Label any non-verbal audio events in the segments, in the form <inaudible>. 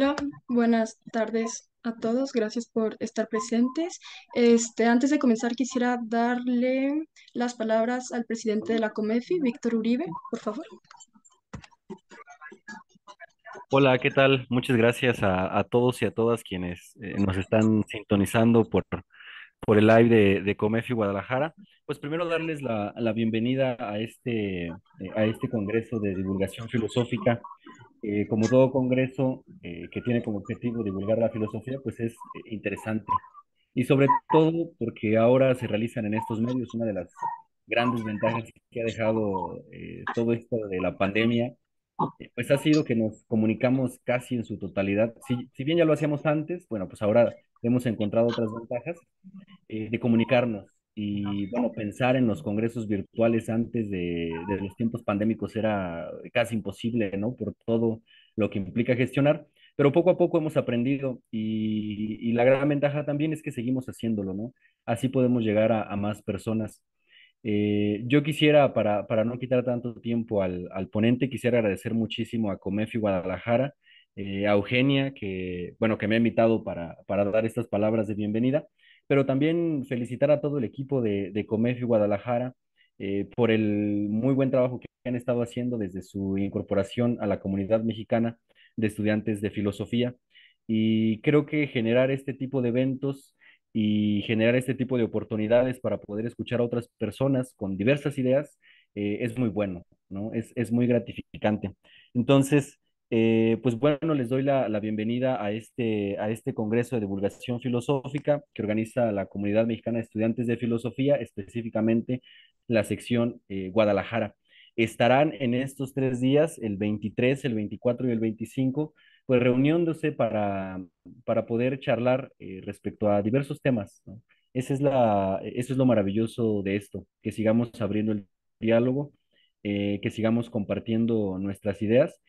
Hola, buenas tardes a todos. Gracias por estar presentes. Este, antes de comenzar, quisiera darle las palabras al presidente de la COMEFI, Víctor Uribe, por favor. Hola, ¿qué tal? Muchas gracias a, a todos y a todas quienes eh, nos están sintonizando por, por el live de, de Comefi Guadalajara. Pues primero darles la, la bienvenida a este, eh, a este Congreso de Divulgación Filosófica. Eh, como todo congreso eh, que tiene como objetivo divulgar la filosofía, pues es eh, interesante. Y sobre todo porque ahora se realizan en estos medios una de las grandes ventajas que ha dejado eh, todo esto de la pandemia eh, pues ha sido que nos comunicamos casi en su totalidad. Si, si bien ya lo hacíamos antes, bueno, pues ahora hemos encontrado otras ventajas de comunicarnos. Y bueno, pensar en los congresos virtuales antes de, de los tiempos pandémicos era casi imposible, ¿no? Por todo lo que implica gestionar. Pero poco a poco hemos aprendido y, y la gran ventaja también es que seguimos haciéndolo, ¿no? Así podemos llegar a, a más personas. Eh, yo quisiera, para, para no quitar tanto tiempo al, al ponente, quisiera agradecer muchísimo a Comefi Guadalajara, eh, a Eugenia, que, bueno, que me ha invitado para, para dar estas palabras de bienvenida, pero también felicitar a todo el equipo de, de Comefi Guadalajara eh, por el muy buen trabajo que han estado haciendo desde su incorporación a la comunidad mexicana de estudiantes de filosofía. Y creo que generar este tipo de eventos y generar este tipo de oportunidades para poder escuchar a otras personas con diversas ideas eh, es muy bueno, ¿no? Es, es muy gratificante. Entonces, eh, pues bueno, les doy la, la bienvenida a este, a este Congreso de Divulgación Filosófica que organiza la Comunidad Mexicana de Estudiantes de Filosofía, específicamente la sección eh, Guadalajara. Estarán en estos tres días, el 23, el 24 y el 25, pues reuniéndose para, para poder charlar eh, respecto a diversos temas, ¿no? Es la, eso es lo maravilloso de esto, que sigamos abriendo el diálogo, eh, que sigamos compartiendo nuestras ideas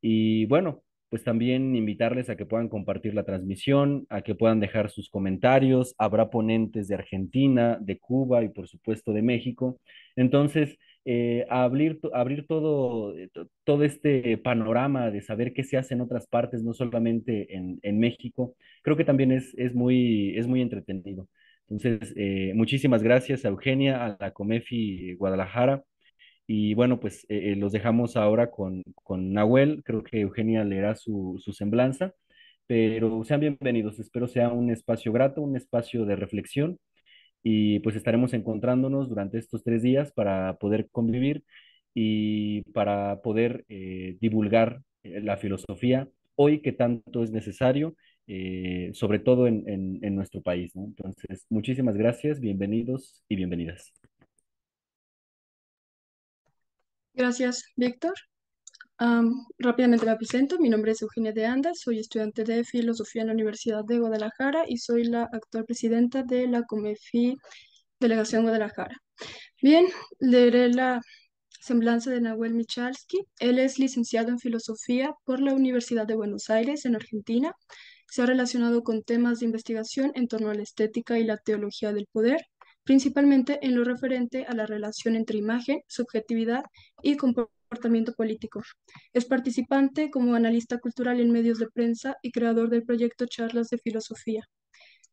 y bueno, pues también invitarles a que puedan compartir la transmisión, a que puedan dejar sus comentarios. Habrá ponentes de Argentina, de Cuba y por supuesto de México. Entonces, eh, abrir, abrir todo, eh, to- todo este panorama de saber qué se hace en otras partes, no solamente en, en México, creo que también es, es muy, es muy entretenido. Entonces, eh, muchísimas gracias a Eugenia, a la Comefi Guadalajara. Y bueno, pues eh, eh, los dejamos ahora con, con Nahuel. Creo que Eugenia leerá su, su semblanza, pero sean bienvenidos. Espero sea un espacio grato, un espacio de reflexión y pues estaremos encontrándonos durante estos tres días para poder convivir y para poder eh, divulgar la filosofía hoy que tanto es necesario, sobre todo en, en, en nuestro país, ¿no? Entonces, muchísimas gracias, bienvenidos y bienvenidas. Gracias, Víctor. Am, rápidamente me presento. Mi nombre es Eugenia de Anda, soy estudiante de filosofía en la Universidad de Guadalajara y soy la actual presidenta de la COMEFI Delegación Guadalajara. Bien, leeré la semblanza de Nahuel Michalski. Él es licenciado en filosofía por la Universidad de Buenos Aires, en Argentina. Se ha relacionado con temas de investigación en torno a la estética y la teología del poder, principalmente en lo referente a la relación entre imagen, subjetividad y comportamiento político. Es participante como analista cultural en medios de prensa y creador del proyecto Charlas de Filosofía.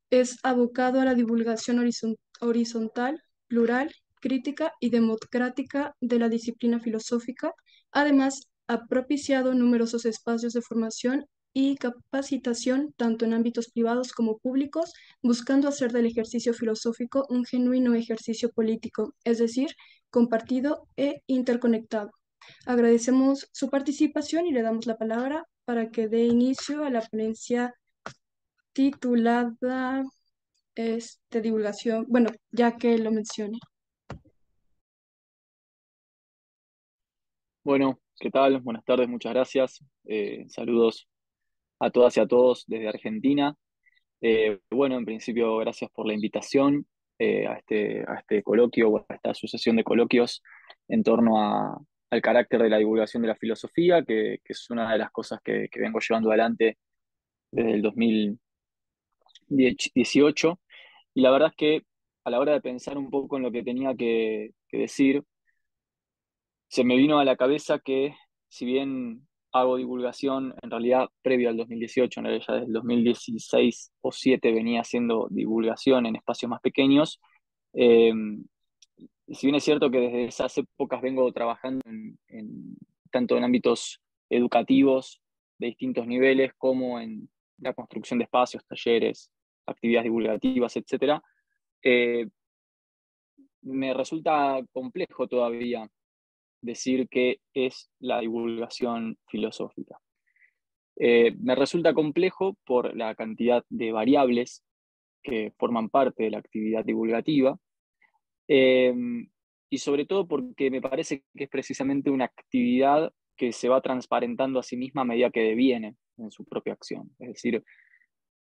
Es abocado a la divulgación horizon- horizontal, plural, crítica y democrática de la disciplina filosófica. Además, ha propiciado numerosos espacios de formación y capacitación, tanto en ámbitos privados como públicos, buscando hacer del ejercicio filosófico un genuino ejercicio político, es decir, compartido e interconectado. Agradecemos su participación y le damos la palabra para que dé inicio a la ponencia titulada este, divulgación, bueno, ya que lo mencioné. Bueno, ¿qué tal? Buenas tardes, muchas gracias. Eh, saludos a todas y a todos desde Argentina. Eh, bueno, en principio, gracias por la invitación eh, a este, a este coloquio o a esta sucesión de coloquios en torno al carácter de la divulgación de la filosofía, que, es una de las cosas que, que vengo llevando adelante desde el 2018. Y la verdad es que a la hora de pensar un poco en lo que tenía que decir, se me vino a la cabeza que si bien hago divulgación en realidad previo al 2018, en realidad ya desde el 2016 o 7 venía haciendo divulgación en espacios más pequeños. Eh, si bien es cierto que desde esas épocas vengo trabajando en, tanto en ámbitos educativos de distintos niveles como en la construcción de espacios, talleres, actividades divulgativas, etc., eh, me resulta complejo todavía decir que es la divulgación filosófica. Eh, me resulta complejo por la cantidad de variables que forman parte de la actividad divulgativa em, y sobre todo porque me parece que es precisamente una actividad que se va transparentando a sí misma a medida que deviene en su propia acción. Es decir,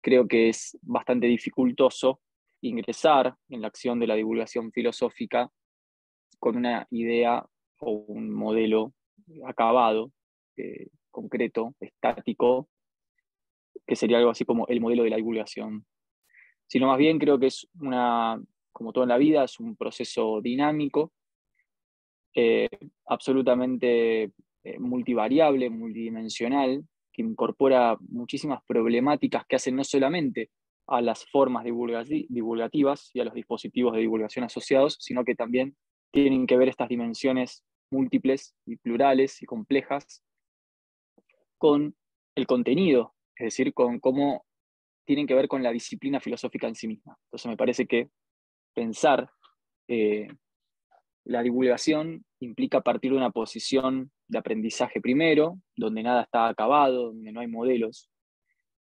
creo que es bastante dificultoso ingresar en la acción de la divulgación filosófica con una idea o un modelo acabado, eh, concreto, estático, que sería algo así como el modelo de la divulgación. Sino más bien creo que es una, como todo en la vida, es un proceso dinámico, eh, absolutamente eh, multivariable, multidimensional, que incorpora muchísimas problemáticas que hacen no solamente a las formas divulgativas y a los dispositivos de divulgación asociados, sino que también tienen que ver estas dimensiones múltiples y plurales y complejas con el contenido, es decir, con cómo tienen que ver con la disciplina filosófica en sí misma. Entonces me parece que pensar eh, la divulgación implica partir de una posición de aprendizaje primero, donde nada está acabado, donde no hay modelos,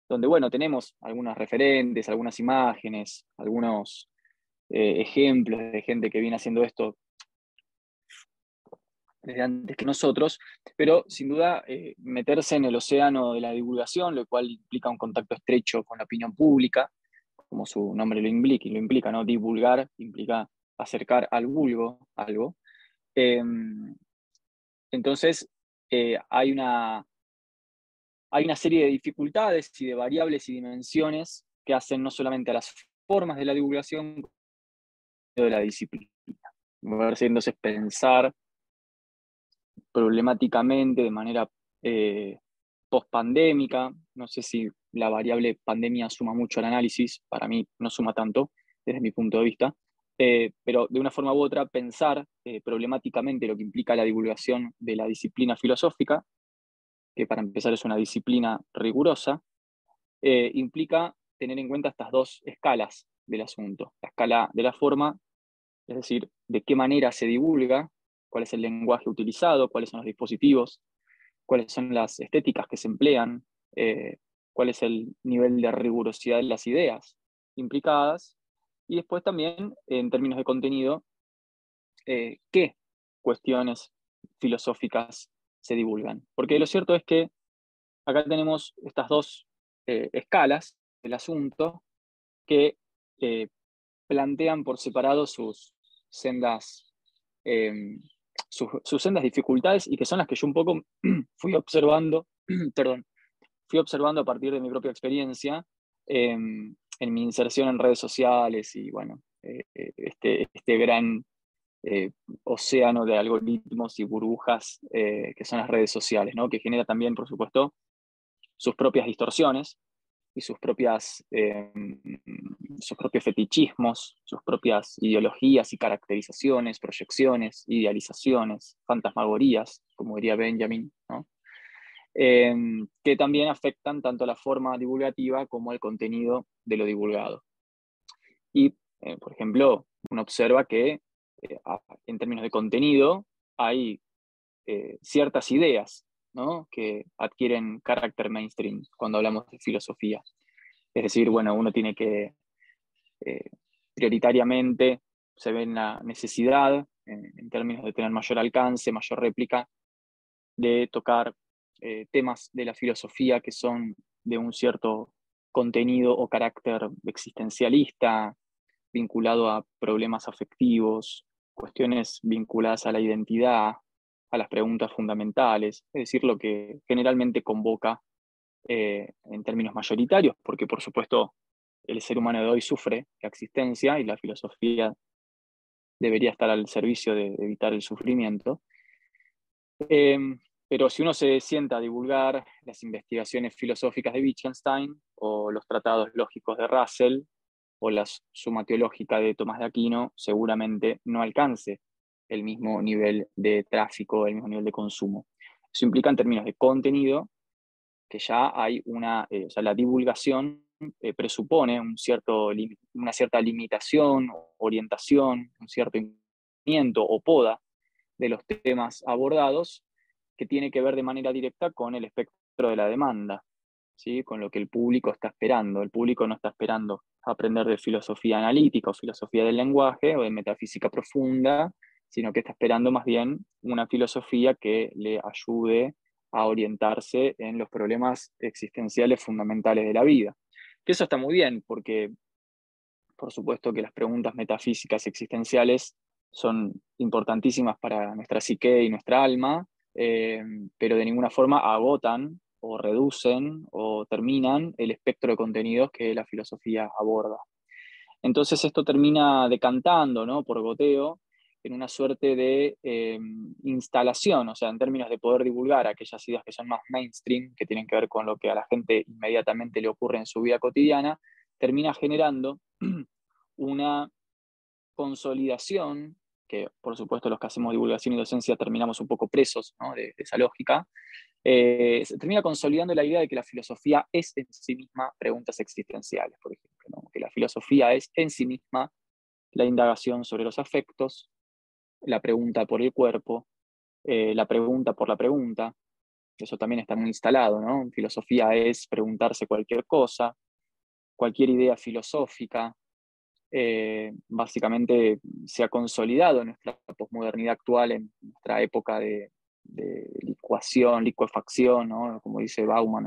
donde, bueno, tenemos algunos referentes, algunas imágenes, algunos eh, ejemplos de gente que viene haciendo esto desde antes que nosotros, pero sin duda eh, meterse en el océano de la divulgación, lo cual implica un contacto estrecho con la opinión pública, como su nombre lo implica, lo implica ¿no? Divulgar implica acercar al vulgo algo. Em, entonces, eh, hay, una, hay una serie de dificultades y de variables y dimensiones que hacen no solamente a las formas de la divulgación, sino de la disciplina. Entonces pensar problemáticamente, de manera eh, post-pandémica. No sé si la variable pandemia suma mucho al análisis, para mí no suma tanto desde mi punto de vista, eh, pero de una forma u otra pensar eh, problemáticamente lo que implica la divulgación de la disciplina filosófica, que para empezar es una disciplina rigurosa, implica tener en cuenta estas dos escalas del asunto. La escala de la forma, es decir, de qué manera se divulga cuál es el lenguaje utilizado, cuáles son los dispositivos, cuáles son las estéticas que se emplean, eh, cuál es el nivel de rigurosidad de las ideas implicadas, y después también, en términos de contenido, eh, qué cuestiones filosóficas se divulgan. Porque lo cierto es que acá tenemos estas dos eh, escalas del asunto que plantean por separado sus sendas sus, sendas dificultades y que son las que yo un poco <clears throat> fui observando, <clears throat> perdón, fui observando a partir de mi propia experiencia em, en mi inserción en redes sociales y bueno, eh, eh, este, este gran eh, océano de algoritmos y burbujas que son las redes sociales, ¿no? que genera también, por supuesto, sus propias distorsiones y sus, propias, em, sus propios fetichismos, sus propias ideologías y caracterizaciones, proyecciones, idealizaciones, fantasmagorías, como diría Benjamin, em, que también afectan tanto la forma divulgativa como el contenido de lo divulgado. Y, eh, por ejemplo, uno observa que eh, en términos de contenido hay eh, ciertas ideas que adquieren carácter mainstream cuando hablamos de filosofía. Es decir, bueno, uno tiene que eh, prioritariamente se ve en la necesidad, en, términos de tener mayor alcance, mayor réplica, de tocar eh, temas de la filosofía que son de un cierto contenido o carácter existencialista, vinculado a problemas afectivos, cuestiones vinculadas a la identidad, a las preguntas fundamentales, es decir, lo que generalmente convoca eh, en términos mayoritarios, porque por supuesto el ser humano de hoy sufre la existencia y la filosofía debería estar al servicio de, evitar el sufrimiento. Em, Pero si uno se sienta a divulgar las investigaciones filosóficas de Wittgenstein o los tratados lógicos de Russell o la suma teológica de Tomás de Aquino, seguramente no alcance el mismo nivel de tráfico, el mismo nivel de consumo. Eso implica en términos de contenido que ya hay una, eh, o sea, la divulgación eh, presupone un cierto, una cierta limitación, orientación, un cierto o poda de los temas abordados que tiene que ver de manera directa con el espectro de la demanda, ¿sí? con lo que el público está esperando. El público no está esperando aprender de filosofía analítica o filosofía del lenguaje o de metafísica profunda, sino que está esperando más bien una filosofía que le ayude a orientarse en los problemas existenciales fundamentales de la vida. Que eso está muy bien, porque por supuesto que las preguntas metafísicas existenciales son importantísimas para nuestra psique y nuestra alma, eh, pero de ninguna forma agotan o reducen o terminan el espectro de contenidos que la filosofía aborda. Entonces esto termina decantando ¿no? por goteo en una suerte de eh, instalación, o sea, en términos de poder divulgar aquellas ideas que son más mainstream, que tienen que ver con lo que a la gente inmediatamente le ocurre en su vida cotidiana, termina generando <clears throat> una consolidación, que por supuesto los que hacemos divulgación y docencia terminamos un poco presos de, esa lógica, eh, se termina consolidando la idea de que la filosofía es en sí misma preguntas existenciales, por ejemplo, que la filosofía es en sí misma la indagación sobre los afectos, la pregunta por el cuerpo, eh, la pregunta por la pregunta, eso también está muy instalado, ¿no? Filosofía es preguntarse cualquier cosa, cualquier idea filosófica, eh, básicamente se ha consolidado nuestra posmodernidad actual, en nuestra época de, licuación, licuefacción, ¿no? como dice Bauman,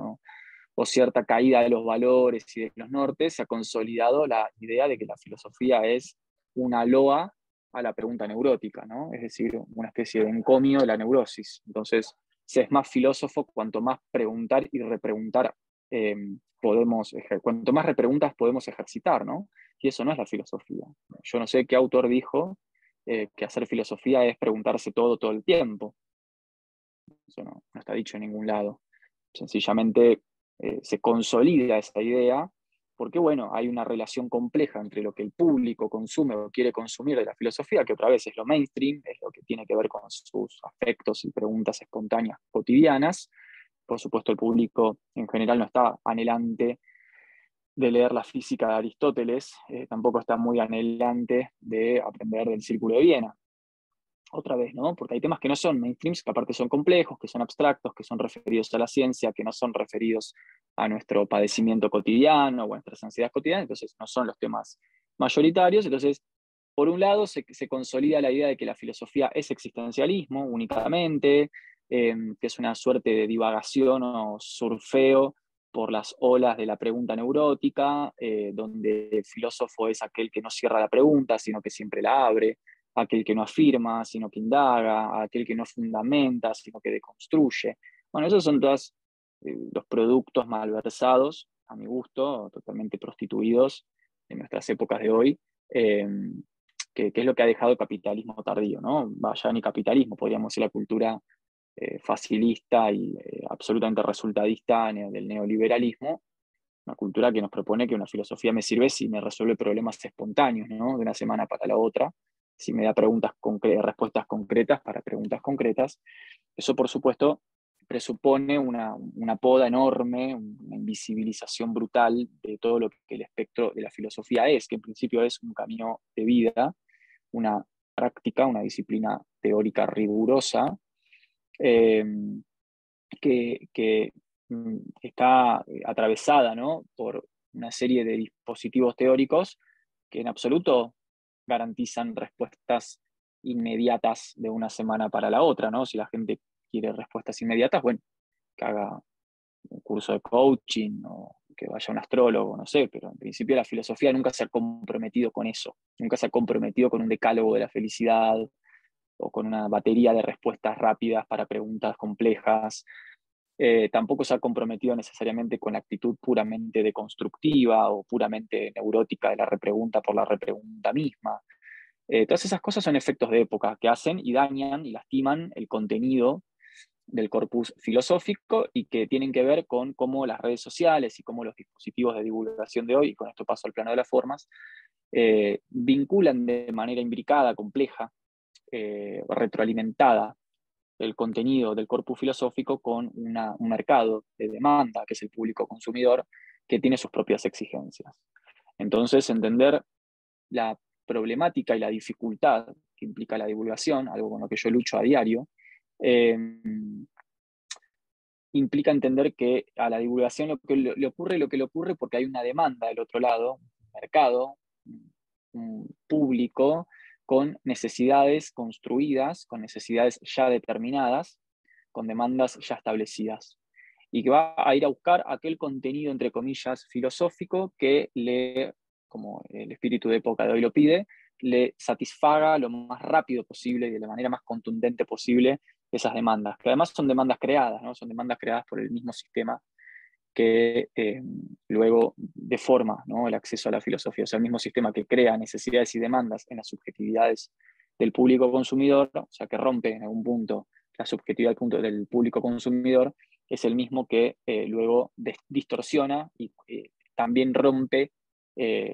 o cierta caída de los valores y de los nortes, se ha consolidado la idea de que la filosofía es una loa a la pregunta neurótica, ¿no? es decir, una especie de encomio de la neurosis. Entonces, se es más filósofo cuanto más preguntar y repreguntar eh, podemos, cuanto más repreguntas podemos ejercitar, ¿no? Y eso no es la filosofía. Yo no sé qué autor dijo eh, que hacer filosofía es preguntarse todo todo el tiempo. Eso no, está dicho en ningún lado. Sencillamente eh, se consolida esa idea porque, bueno, hay una relación compleja entre lo que el público consume o quiere consumir de la filosofía, que otra vez es lo mainstream, es lo que tiene que ver con sus afectos y preguntas espontáneas cotidianas. Por supuesto, el público en general no está anhelante de leer la física de Aristóteles, eh, tampoco está muy anhelante de aprender del Círculo de Viena. Otra vez, ¿no? Porque hay temas que no son mainstreams, que aparte son complejos, que son abstractos, que son referidos a la ciencia, que no son referidos a nuestro padecimiento cotidiano o a nuestras ansiedades cotidianas, entonces no son los temas mayoritarios. Entonces, por un lado, se, consolida la idea de que la filosofía es existencialismo únicamente, eh, que es una suerte de divagación o surfeo por las olas de la pregunta neurótica, eh, donde el filósofo es aquel que no cierra la pregunta, sino que siempre la abre, aquel que no afirma, sino que indaga, aquel que no fundamenta, sino que deconstruye. Bueno, esos son todos eh, los productos malversados, a mi gusto, totalmente prostituidos en nuestras épocas de hoy, em, que, es lo que ha dejado el capitalismo tardío, ¿no? Vaya ni capitalismo, podríamos decir la cultura eh, facilista y eh, absolutamente resultadista del neoliberalismo, una cultura que nos propone que una filosofía me sirve si me resuelve problemas espontáneos, ¿no? de una semana para la otra, si me da preguntas respuestas concretas para preguntas concretas. Eso, por supuesto, presupone una, una, poda enorme, una invisibilización brutal de todo lo que el espectro de la filosofía es, que en principio es un camino de vida, una práctica, una disciplina teórica rigurosa, eh, que, mm, está eh, atravesada por una serie de dispositivos teóricos que en absoluto garantizan respuestas inmediatas de una semana para la otra, ¿no? Si la gente quiere respuestas inmediatas, bueno, que haga un curso de coaching o que vaya un astrólogo, no sé, pero en principio la filosofía nunca se ha comprometido con eso, nunca se ha comprometido con un decálogo de la felicidad o con una batería de respuestas rápidas para preguntas complejas. Eh, tampoco se ha comprometido necesariamente con la actitud puramente deconstructiva o puramente neurótica de la repregunta por la repregunta misma. Eh, todas esas cosas son efectos de época que hacen y dañan y lastiman el contenido del corpus filosófico y que tienen que ver con cómo las redes sociales y cómo los dispositivos de divulgación de hoy, y con esto paso al plano de las formas, eh, vinculan de manera imbricada, compleja, retroalimentada el contenido del corpus filosófico con un mercado de demanda, que es el público consumidor, que tiene sus propias exigencias. Entonces, entender la problemática y la dificultad que implica la divulgación, algo con lo que yo lucho a diario, eh, implica entender que a la divulgación lo que le ocurre lo que le ocurre porque hay una demanda del otro lado, un mercado, un público con necesidades construidas, con necesidades ya determinadas, con demandas ya establecidas. Y que va a ir a buscar aquel contenido, entre comillas, filosófico que le, como el espíritu de época de hoy lo pide, le satisfaga lo más rápido posible y de la manera más contundente posible esas demandas, que además son demandas creadas, ¿no? son demandas creadas por el mismo sistema que eh, luego deforma ¿no? el acceso a la filosofía, o sea, el mismo sistema que crea necesidades y demandas en las subjetividades del público consumidor, o sea, que rompe en algún punto la subjetividad del, público consumidor, es el mismo que eh, luego distorsiona y eh, también rompe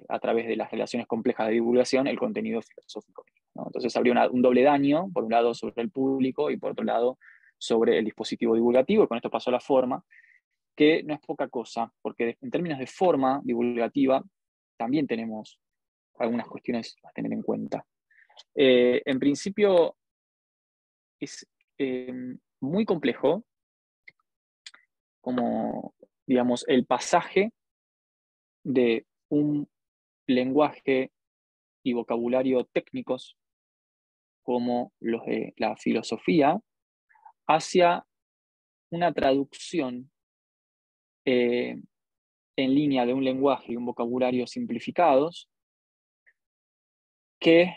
a través de las relaciones complejas de divulgación el contenido filosófico. Entonces habría un doble daño, por un lado sobre el público y por otro lado sobre el dispositivo divulgativo, y con esto pasó la forma, que no es poca cosa, porque en términos de forma divulgativa también tenemos algunas cuestiones a tener en cuenta. Eh, en principio, es em, muy complejo como, digamos, el pasaje de un lenguaje y vocabulario técnicos como los de la filosofía hacia una traducción eh, en línea de un lenguaje y un vocabulario simplificados que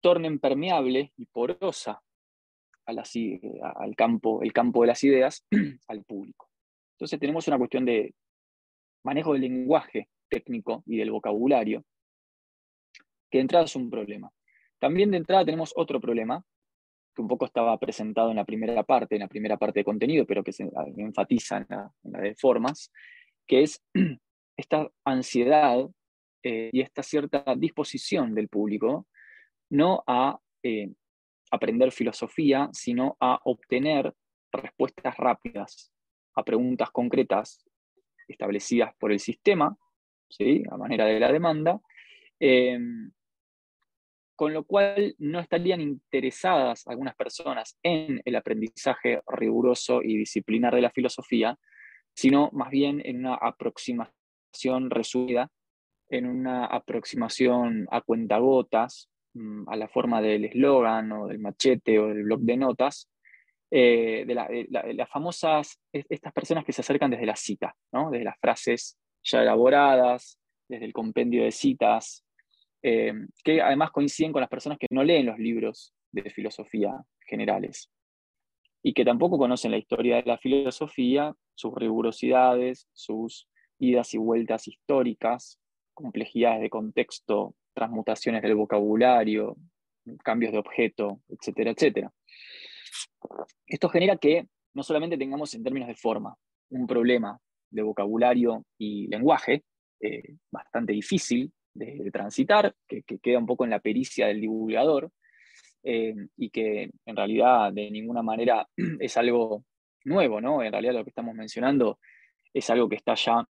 tornen permeable y porosa al campo, el campo de las ideas <clears throat> al público. Entonces tenemos una cuestión de manejo del lenguaje técnico y del vocabulario, que de entrada es un problema. También de entrada tenemos otro problema, que un poco estaba presentado en la primera parte, en la primera parte de contenido, pero que se enfatiza en la, de formas, que es <clears throat> esta ansiedad eh, y esta cierta disposición del público no a eh, aprender filosofía, sino a obtener respuestas rápidas a preguntas concretas establecidas por el sistema, ¿sí? a manera de la demanda, eh, con lo cual no estarían interesadas algunas personas en el aprendizaje riguroso y disciplinar de la filosofía, sino más bien en una aproximación resumida, en una aproximación a cuentagotas, mm, a la forma del eslogan o del machete o del bloc de notas, eh, de, las famosas, estas personas que se acercan desde la cita, ¿no? desde las frases ya elaboradas, desde el compendio de citas, eh, que además coinciden con las personas que no leen los libros de filosofía generales y que tampoco conocen la historia de la filosofía, sus rigurosidades, sus idas y vueltas históricas, complejidades de contexto, transmutaciones del vocabulario, cambios de objeto, etcétera, etcétera. Esto genera que no solamente tengamos en términos de forma un problema de vocabulario y lenguaje eh, bastante difícil de, transitar, que, queda un poco en la pericia del divulgador, eh, y que en realidad de ninguna manera <clears throat> es algo nuevo, ¿no? En realidad lo que estamos mencionando es algo que está ya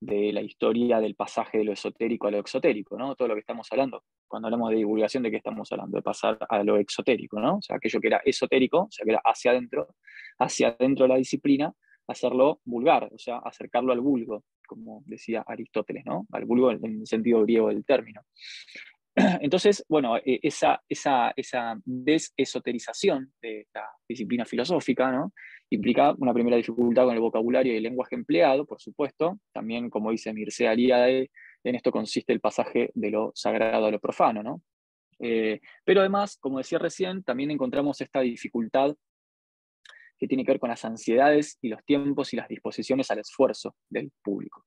de la historia del pasaje de lo esotérico a lo exotérico, ¿no? Todo lo que estamos hablando. Cuando hablamos de divulgación, ¿de qué estamos hablando? De pasar a lo exotérico, ¿no? O sea, aquello que era esotérico, o sea, que era hacia adentro, hacia adentro de la disciplina, hacerlo vulgar, o sea, acercarlo al vulgo como decía Aristóteles, ¿no? Al vulgo en el sentido griego del término. <clears throat> Entonces, bueno, e, esa, esa, esa desesoterización de la disciplina filosófica ¿no? implica una primera dificultad con el vocabulario y el lenguaje empleado, por supuesto. También, como dice Mircea Aliade, en esto consiste el pasaje de lo sagrado a lo profano. ¿no? Eh, pero además, como decía recién, también encontramos esta dificultad que tiene que ver con las ansiedades y los tiempos y las disposiciones al esfuerzo del público.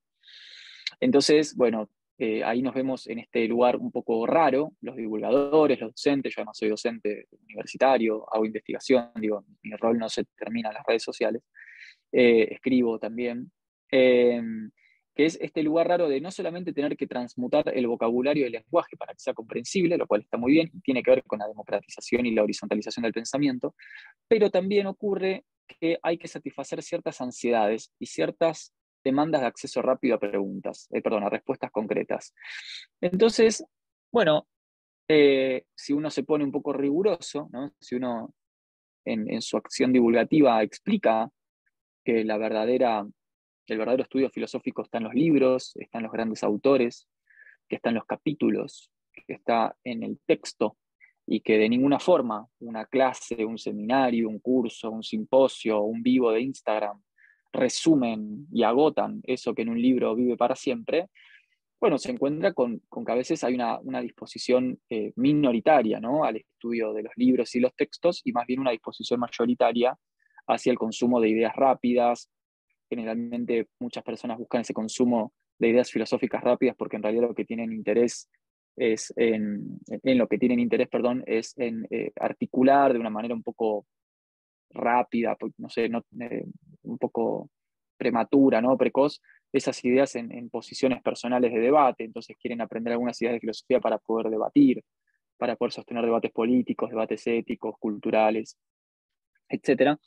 Entonces, bueno, eh, ahí nos vemos en este lugar un poco raro, los divulgadores, los docentes, yo además soy docente universitario, hago investigación, digo, mi rol no se termina en las redes sociales, eh, escribo también, em, que es este lugar raro de no solamente tener que transmutar el vocabulario y el lenguaje para que sea comprensible, lo cual está muy bien y tiene que ver con la democratización y la horizontalización del pensamiento, pero también ocurre que hay que satisfacer ciertas ansiedades y ciertas demandas de acceso rápido a preguntas, eh, perdón, a respuestas concretas. Entonces, bueno, eh, si uno se pone un poco riguroso, si uno en, su acción divulgativa explica que la verdadera, el verdadero estudio filosófico está en los libros, está en los grandes autores, que está en los capítulos, que está en el texto, y que de ninguna forma una clase, un seminario, un curso, un simposio, un vivo de Instagram resumen y agotan eso que en un libro vive para siempre, bueno, se encuentra con, que a veces hay una, disposición eh, minoritaria ¿no? al estudio de los libros y los textos y más bien una disposición mayoritaria hacia el consumo de ideas rápidas. Generalmente muchas personas buscan ese consumo de ideas filosóficas rápidas porque en realidad lo que tienen interés es en, lo que tienen interés, perdón, es en eh, articular de una manera un poco rápida, no sé, no, eh, un poco prematura, ¿no? precoz, esas ideas en, posiciones personales de debate, entonces quieren aprender algunas ideas de filosofía para poder debatir, para poder sostener debates políticos, debates éticos, culturales, etc.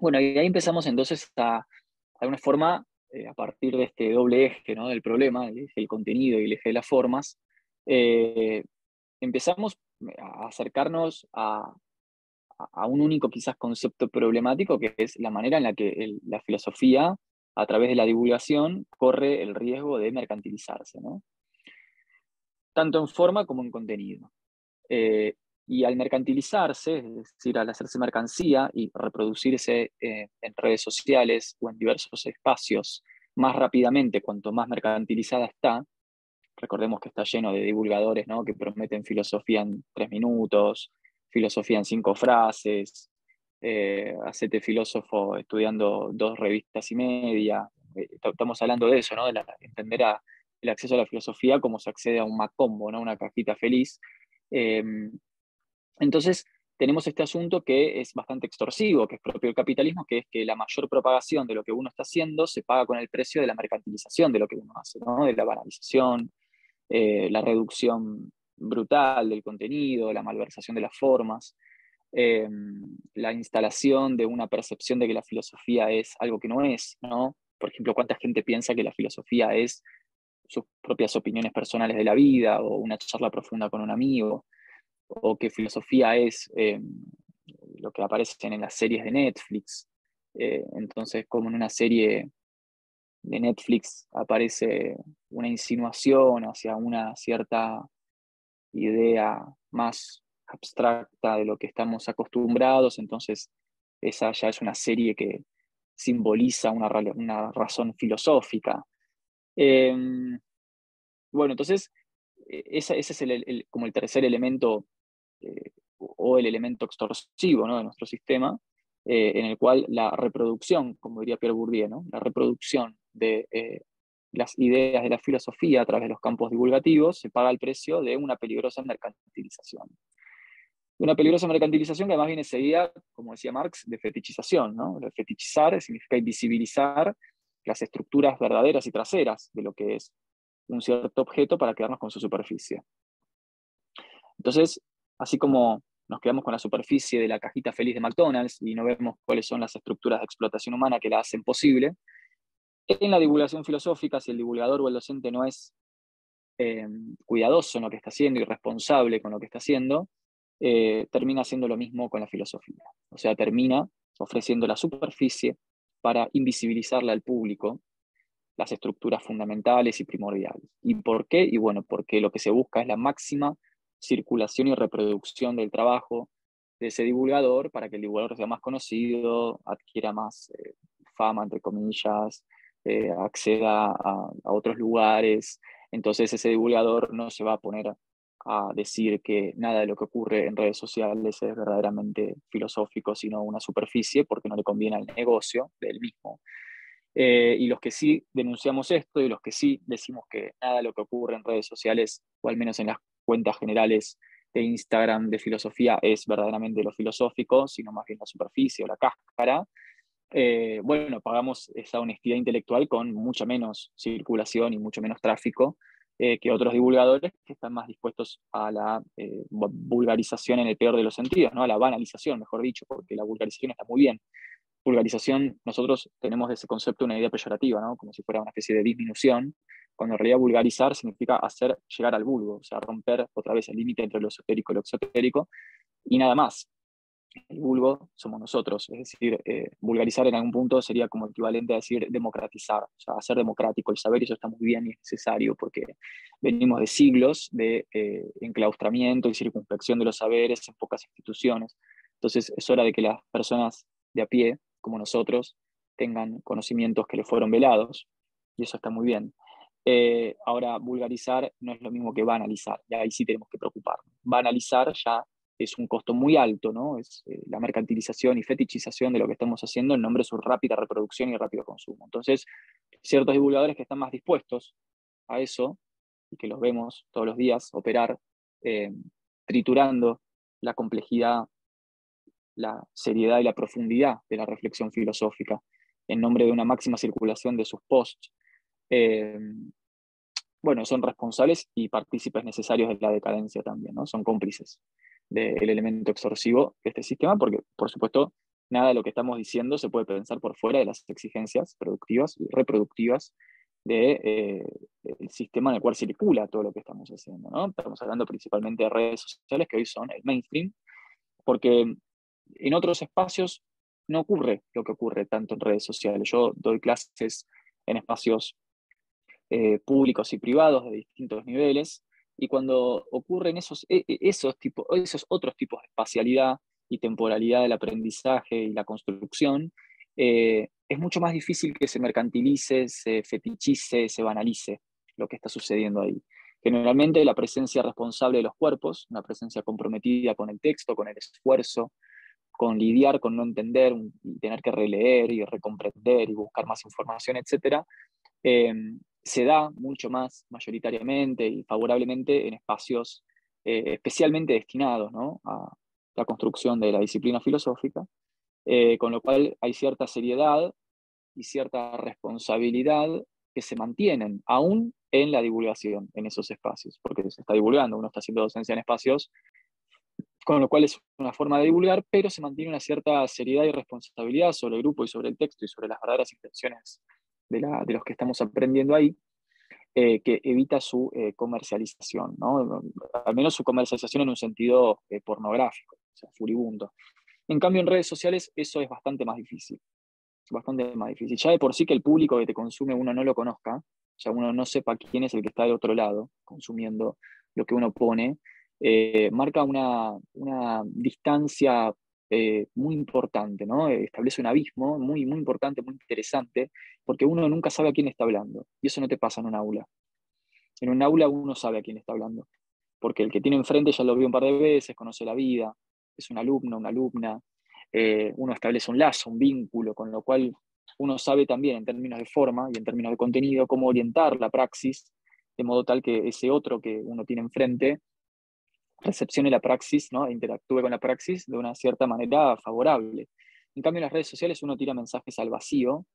Bueno, y ahí empezamos entonces a, de alguna forma, eh, a partir de este doble eje del problema, el eje del contenido y el eje de las formas, eh, empezamos a acercarnos a, un único quizás concepto problemático, que es la manera en la que la filosofía, a través de la divulgación, corre el riesgo de mercantilizarse, tanto en forma como en contenido. Eh, y al mercantilizarse, es decir, al hacerse mercancía y reproducirse eh, en redes sociales o en diversos espacios más rápidamente, cuanto más mercantilizada está, recordemos que está lleno de divulgadores ¿no? que prometen filosofía en tres minutos, filosofía en cinco frases, eh, hacete filósofo estudiando dos revistas y media. Eh, estamos hablando de eso, ¿no? de entender el acceso a la filosofía como se accede a un Macombo, ¿no? una cajita feliz. Em, entonces, tenemos este asunto que es bastante extorsivo, que es propio del capitalismo, que es que la mayor propagación de lo que uno está haciendo se paga con el precio de la mercantilización de lo que uno hace, de la banalización, eh, la reducción brutal del contenido, la malversación de las formas, eh, la instalación de una percepción de que la filosofía es algo que no es, ¿no? Por ejemplo, ¿cuánta gente piensa que la filosofía es sus propias opiniones personales de la vida o una charla profunda con un amigo? O que filosofía es eh, lo que aparece en las series de Netflix. Eh, entonces, como en una serie de Netflix aparece una insinuación hacia una cierta idea más abstracta de lo que estamos acostumbrados, entonces esa ya es una serie que simboliza una, una razón filosófica. Em, bueno, entonces e, ese, es el, como el tercer elemento eh, o el elemento extorsivo de nuestro sistema, eh, en el cual la reproducción, como diría Pierre Bourdieu, la reproducción de eh, las ideas de la filosofía a través de los campos divulgativos, se paga el precio de una peligrosa mercantilización. Una peligrosa mercantilización que además viene seguida, como decía Marx, de fetichización. ¿no? fetichizar significa invisibilizar las estructuras verdaderas y traseras de lo que es un cierto objeto para quedarnos con su superficie. Entonces, así como nos quedamos con la superficie de la cajita feliz de McDonald's y no vemos cuáles son las estructuras de explotación humana que la hacen posible, en la divulgación filosófica, si el divulgador o el docente no es eh, cuidadoso en lo que está haciendo y responsable con lo que está haciendo, eh, termina haciendo lo mismo con la filosofía. O sea, termina ofreciendo la superficie para invisibilizarle al público las estructuras fundamentales y primordiales. ¿Y por qué? Y bueno, porque lo que se busca es la máxima circulación y reproducción del trabajo de ese divulgador para que el divulgador sea más conocido, adquiera más eh, fama, entre comillas, eh, acceda a, otros lugares. Entonces ese divulgador no se va a poner a decir que nada de lo que ocurre en redes sociales es verdaderamente filosófico, sino una superficie, porque no le conviene al negocio del mismo. Eh, y los que sí denunciamos esto y los que sí decimos que nada de lo que ocurre en redes sociales, o al menos en las cuentas generales de Instagram de filosofía, es verdaderamente lo filosófico, sino más bien la superficie o la cáscara, eh, bueno, pagamos esa honestidad intelectual con mucha menos circulación y mucho menos tráfico eh, que otros divulgadores que están más dispuestos a la eh, vulgarización en el peor de los sentidos, ¿no? a la banalización, mejor dicho, porque la vulgarización está muy bien. Vulgarización, nosotros tenemos de ese concepto una idea peyorativa, ¿no? como si fuera una especie de disminución, cuando en realidad vulgarizar significa hacer llegar al vulgo, o sea, romper otra vez el límite entre lo esotérico y lo exotérico, y nada más el vulgo somos nosotros, es decir, eh, vulgarizar en algún punto sería como equivalente a decir democratizar, o sea, hacer democrático el saber, y eso está muy bien y es necesario porque venimos de siglos de eh, enclaustramiento y circunspección de los saberes en pocas instituciones. Entonces es hora de que las personas de a pie, como nosotros, tengan conocimientos que les fueron velados, y eso está muy bien. Eh, ahora, vulgarizar no es lo mismo que banalizar, y ahí sí tenemos que preocuparnos. Banalizar ya es un costo muy alto, ¿no? Es eh, la mercantilización y fetichización de lo que estamos haciendo en nombre de su rápida reproducción y rápido consumo. Entonces, ciertos divulgadores que están más dispuestos a eso, y que los vemos todos los días operar, eh, triturando la complejidad, la seriedad y la profundidad de la reflexión filosófica en nombre de una máxima circulación de sus posts, eh, bueno, son responsables y partícipes necesarios de la decadencia también, ¿no? Son cómplices del elemento extorsivo de este sistema, porque, por supuesto, nada de lo que estamos diciendo se puede pensar por fuera de las exigencias productivas y reproductivas del de, eh, sistema en el cual circula todo lo que estamos haciendo. ¿no? Estamos hablando principalmente de redes sociales, que hoy son el mainstream, porque en otros espacios no ocurre lo que ocurre tanto en redes sociales. Yo doy clases en espacios eh, públicos y privados de distintos niveles, y cuando ocurren esos, e, e, esos, tipos, esos otros tipos de espacialidad y temporalidad del aprendizaje y la construcción, eh, es mucho más difícil que se mercantilice, se fetichice, se banalice lo que está sucediendo ahí. Generalmente la presencia responsable de los cuerpos, una presencia comprometida con el texto, con el esfuerzo, con lidiar con no entender y tener que releer y recomprender y buscar más información, etc., se da mucho más mayoritariamente y favorablemente en espacios eh, especialmente destinados a la construcción de la disciplina filosófica, eh, con lo cual hay cierta seriedad y cierta responsabilidad que se mantienen aún en la divulgación en esos espacios, porque se está divulgando, uno está haciendo docencia en espacios, con lo cual es una forma de divulgar, pero se mantiene una cierta seriedad y responsabilidad sobre el grupo y sobre el texto y sobre las verdaderas intenciones de, los que estamos aprendiendo ahí, eh, que evita su eh, comercialización, ¿no? al menos su comercialización en un sentido eh, pornográfico, o sea, furibundo. En cambio, en redes sociales eso es bastante más difícil, bastante más difícil. Ya de por sí que el público que te consume uno no lo conozca, sea, uno no sepa quién es el que está del otro lado consumiendo lo que uno pone, marca una, una distancia eh, muy importante, ¿no? Establece un abismo muy, muy importante, muy interesante, porque uno nunca sabe a quién está hablando, y eso no te pasa en un aula. En un aula uno sabe a quién está hablando, porque el que tiene enfrente ya lo vio un par de veces, conoce la vida, es un alumno, una alumna, eh, uno establece un lazo, un vínculo, con lo cual uno sabe también en términos de forma y en términos de contenido cómo orientar la praxis, de modo tal que ese otro que uno tiene enfrente recepcione la praxis, ¿no? Interactúe con la praxis de una cierta manera favorable. En cambio, en las redes sociales uno tira mensajes al vacío,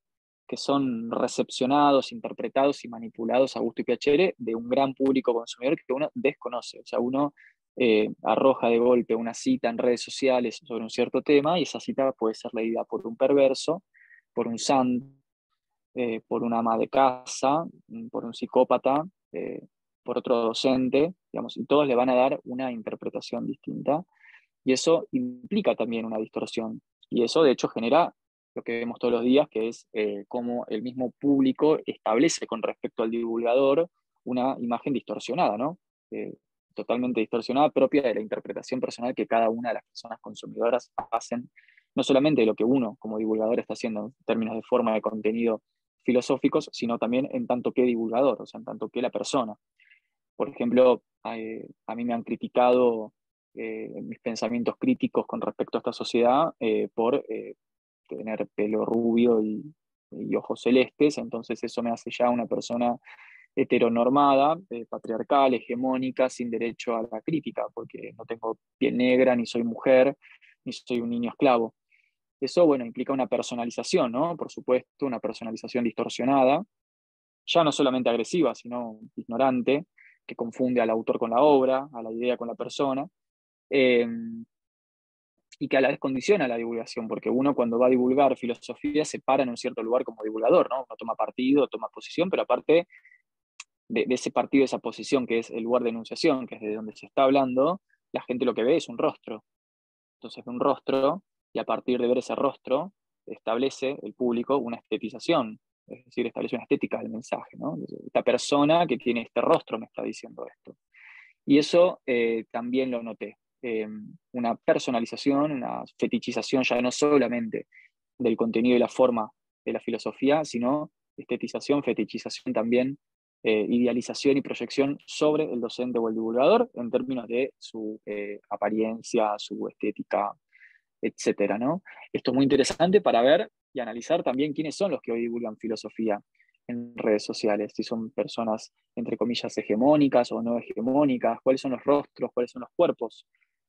que son recepcionados, interpretados y manipulados a gusto y piacere de un gran público consumidor que uno desconoce. O sea, uno eh, arroja de golpe una cita en redes sociales sobre un cierto tema y esa cita puede ser leída por un perverso, por un santo, eh, por una ama de casa, por un psicópata, eh, por otro docente, digamos, y todos le van a dar una interpretación distinta. Y eso implica también una distorsión. Y eso, de hecho, genera lo que vemos todos los días, que es eh, cómo el mismo público establece con respecto al divulgador una imagen distorsionada, ¿no? Eh, totalmente distorsionada, propia de la interpretación personal que cada una de las personas consumidoras hacen, no solamente de lo que uno como divulgador está haciendo en términos de forma de contenido filosóficos, sino también en tanto que divulgador, o sea, en tanto que la persona. Por ejemplo, eh, a mí me han criticado eh, mis pensamientos críticos con respecto a esta sociedad eh, por tener pelo rubio y y ojos celestes, entonces eso me hace ya una persona heteronormada, patriarcal, hegemónica, sin derecho a la crítica, porque no tengo piel negra, ni soy mujer, ni soy un niño esclavo. Eso, bueno, implica una personalización, ¿no? Por supuesto, una personalización distorsionada, ya no solamente agresiva, sino ignorante, que confunde al autor con la obra, a la idea con la persona, eh, y que a la vez condiciona la divulgación, porque uno cuando va a divulgar filosofía se para en un cierto lugar como divulgador, ¿no? Uno toma partido, toma posición, pero aparte de, ese partido, esa posición que es el lugar de enunciación, que es de donde se está hablando, la gente lo que ve es un rostro. Entonces ve un rostro y a partir de ver ese rostro establece el público una estetización, es decir, establece una estética del mensaje. ¿no? Esta persona que tiene este rostro me está diciendo esto. Y eso eh, también lo noté. Eh, una personalización, una fetichización ya no solamente del contenido y la forma de la filosofía, sino estetización, fetichización también eh, idealización y proyección sobre el docente o el divulgador en términos de su eh, apariencia, su estética, etc. ¿no? Esto es muy interesante para ver y analizar también quiénes son los que hoy divulgan filosofía en redes sociales, si son personas, entre comillas, hegemónicas o no hegemónicas, cuáles son los rostros, cuáles son los cuerpos,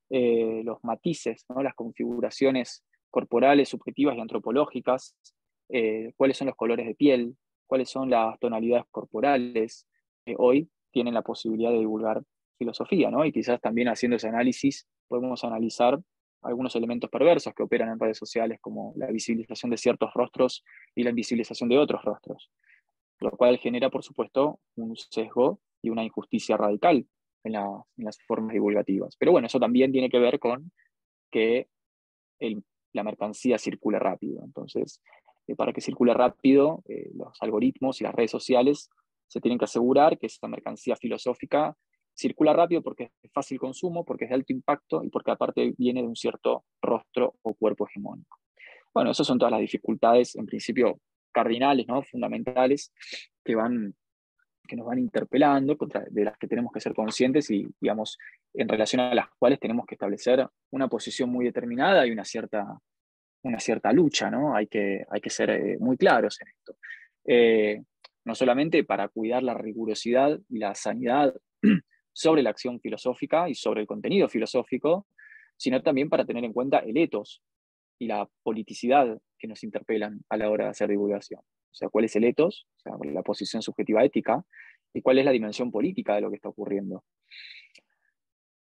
eh, los matices, ¿no? las configuraciones corporales, subjetivas y antropológicas, cuáles son los colores de piel, cuáles son las tonalidades corporales hoy tienen la posibilidad de divulgar filosofía, ¿no? Y quizás también haciendo ese análisis podemos analizar algunos elementos perversos que operan en redes sociales, como la visibilización de ciertos rostros y la invisibilización de otros rostros, lo cual genera, por supuesto, un sesgo y una injusticia radical en, las formas divulgativas. Pero bueno, eso también tiene que ver con que la mercancía circule rápido. Entonces, para que circule rápido, eh, los algoritmos y las redes sociales se tienen que asegurar que esta mercancía filosófica circula rápido porque es fácil consumo, porque es de alto impacto y porque aparte viene de un cierto rostro o cuerpo hegemónico. Bueno, esas son todas las dificultades, en principio cardinales, ¿no? fundamentales, que, van, que nos van interpelando, de las que tenemos que ser conscientes y, digamos, en relación a las cuales tenemos que establecer una posición muy determinada y una cierta una cierta lucha, ¿no? Hay que, hay que ser eh, muy claros en esto. Eh, no solamente para cuidar la rigurosidad y la sanidad sobre la acción filosófica y sobre el contenido filosófico, sino también para tener en cuenta el etos y la politicidad que nos interpelan a la hora de hacer divulgación. O sea, cuál es el etos, o sea, la posición subjetiva ética, y cuál es la dimensión política de lo que está ocurriendo.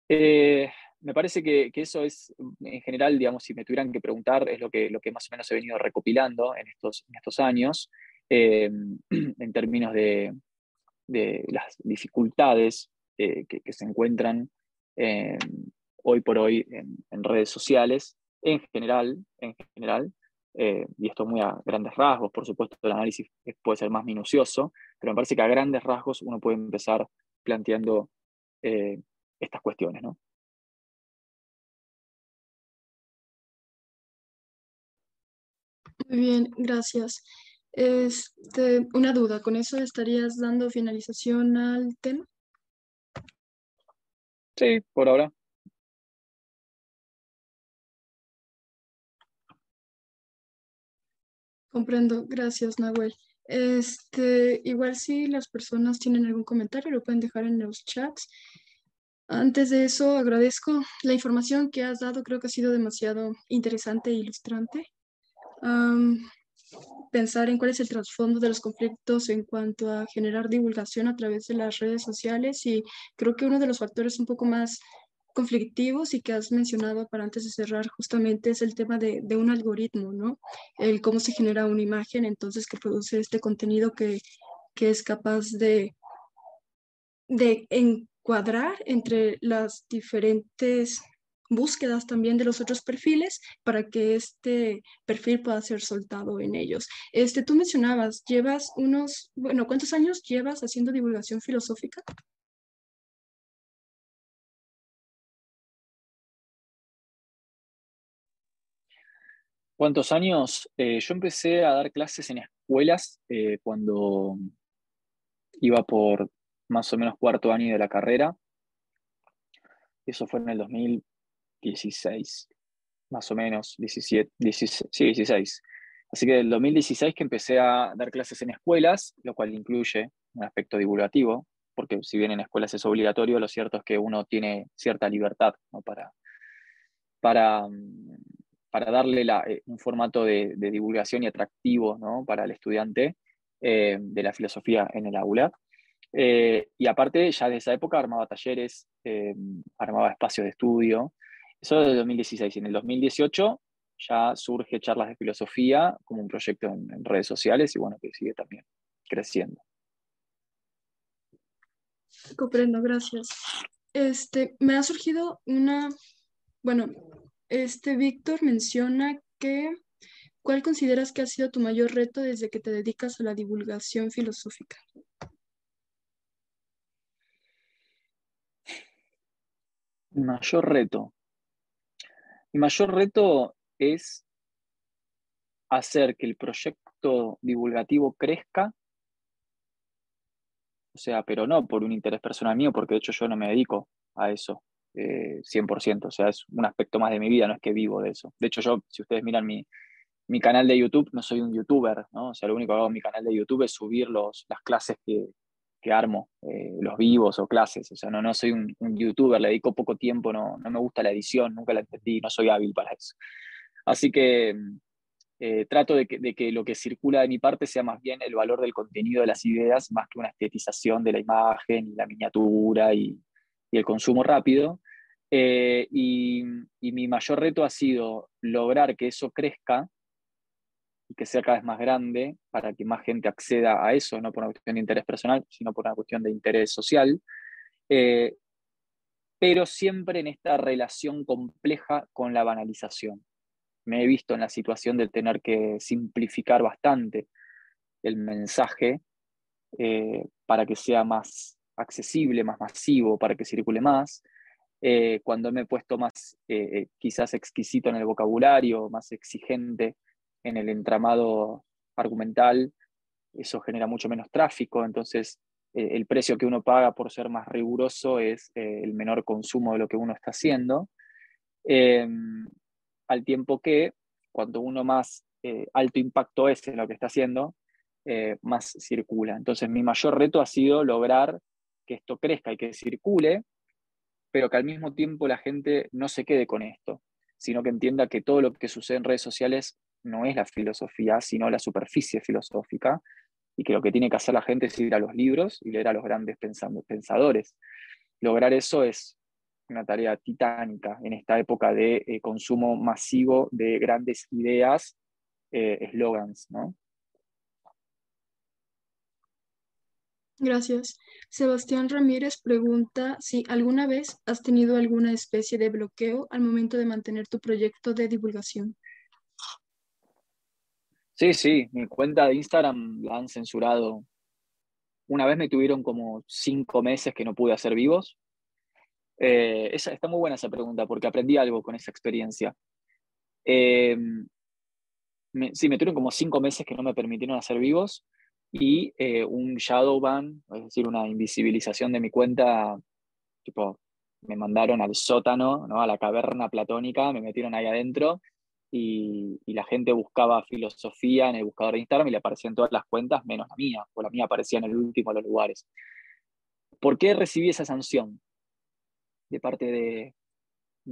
Eh, me parece que, eso es, en general, digamos, si me tuvieran que preguntar, es lo que, más o menos he venido recopilando en estos, estos años, eh, <clears throat> en términos de, las dificultades eh, que, se encuentran eh, hoy por hoy en, redes sociales, en general, en general y esto muy a grandes rasgos, por supuesto el análisis puede ser más minucioso, pero me parece que a grandes rasgos uno puede empezar planteando estas cuestiones, ¿no? Muy bien, gracias. Este, una duda, ¿con eso estarías dando finalización al tema? Sí, por ahora. Comprendo, gracias, Nahuel. Este, igual si las personas tienen algún comentario, lo pueden dejar en los chats. Antes de eso, agradezco la información que has dado, creo que ha sido demasiado interesante e ilustrante pensar en cuál es el trasfondo de los conflictos en cuanto a generar divulgación a través de las redes sociales y creo que uno de los factores un poco más conflictivos y que has mencionado para antes de cerrar justamente es el tema de, un algoritmo, ¿no? El cómo se genera una imagen entonces que produce este contenido que, que es capaz de, de encuadrar entre las diferentes búsquedas también de los otros perfiles para que este perfil pueda ser soltado en ellos. Este, tú mencionabas, llevas unos, bueno, ¿cuántos años llevas haciendo divulgación filosófica? ¿Cuántos años? Eh, yo empecé a dar clases en escuelas eh, cuando iba por más o menos cuarto año de la carrera. Eso fue en el 2000, 16, más o menos, 17, 16, sí, 16. Así que del 2016 que empecé a dar clases en escuelas, lo cual incluye un aspecto divulgativo, porque si bien en escuelas es obligatorio, lo cierto es que uno tiene cierta libertad para, para, mm, para darle eh, un formato de, divulgación y atractivo para el estudiante eh, de la filosofía en el aula. Eh, y aparte, ya de esa época armaba talleres, armaba espacios de estudio. Eso desde 2016. Y en el 2018 ya surge Charlas de Filosofía como un proyecto en, redes sociales y bueno, que sigue también creciendo. Comprendo, gracias. Este, me ha surgido una, bueno, este Víctor menciona que, ¿cuál consideras que ha sido tu mayor reto desde que te dedicas a la divulgación filosófica? mayor reto. Mi mayor reto es hacer que el proyecto divulgativo crezca, o sea, pero no por un interés personal mío, porque de hecho yo no me dedico a eso eh, 100%, o sea, es un aspecto más de mi vida, no es que vivo de eso. De hecho yo, si ustedes miran mi, mi canal de YouTube, no soy un youtuber, ¿no? O sea, lo único que hago en mi canal de YouTube es subir los, las clases que, que armo, eh, los vivos o clases, o sea, no, no soy un, un, youtuber, le dedico poco tiempo, no, no me gusta la edición, nunca la entendí, no soy hábil para eso. Así que eh, trato de que, lo que circula de mi parte sea más bien el valor del contenido de las ideas, más que una estetización de la imagen y la miniatura y, el consumo rápido. Eh, y, mi mayor reto ha sido lograr que eso crezca y que sea cada vez más grande para que más gente acceda a eso, no por una cuestión de interés personal, sino por una cuestión de interés social. Eh, pero siempre en esta relación compleja con la banalización me he visto en la situación de tener que simplificar bastante el mensaje eh, para que sea más accesible, más masivo, para que circule más. Eh, cuando me he puesto más quizás exquisito en el vocabulario, más exigente en el entramado argumental, eso genera mucho menos tráfico, entonces el precio que uno paga por ser más riguroso es el menor consumo de lo que uno está haciendo. Em, al tiempo que cuando uno más eh, alto impacto es en lo que está haciendo, eh, más circula. Entonces mi mayor reto ha sido lograr que esto crezca y que circule, pero que al mismo tiempo la gente no se quede con esto, sino que entienda que todo lo que sucede en redes sociales no es la filosofía, sino la superficie filosófica, y que lo que tiene que hacer la gente es ir a los libros y leer a los grandes pensadores. Lograr eso es una tarea titánica en esta época de eh, consumo masivo de grandes ideas, eh, eslogans, ¿no? Gracias. Sebastián Ramírez pregunta si alguna vez has tenido alguna especie de bloqueo al momento de mantener tu proyecto de divulgación. Sí, sí, mi cuenta de Instagram la han censurado. Una vez me tuvieron como cinco meses que no pude hacer vivos eh, esa, está muy buena esa pregunta porque aprendí algo con esa experiencia. Eh, me, sí, me tuvieron como cinco meses que no me permitieron hacer vivos y eh, un shadow ban, es decir, una invisibilización de mi cuenta, tipo, me mandaron al sótano, ¿no? a la caverna platónica, me metieron ahí adentro y, la gente buscaba filosofía en el buscador de Instagram y le aparecían todas las cuentas menos la mía, o la mía aparecía en el último de los lugares. ¿Por qué recibí esa sanción? de parte de,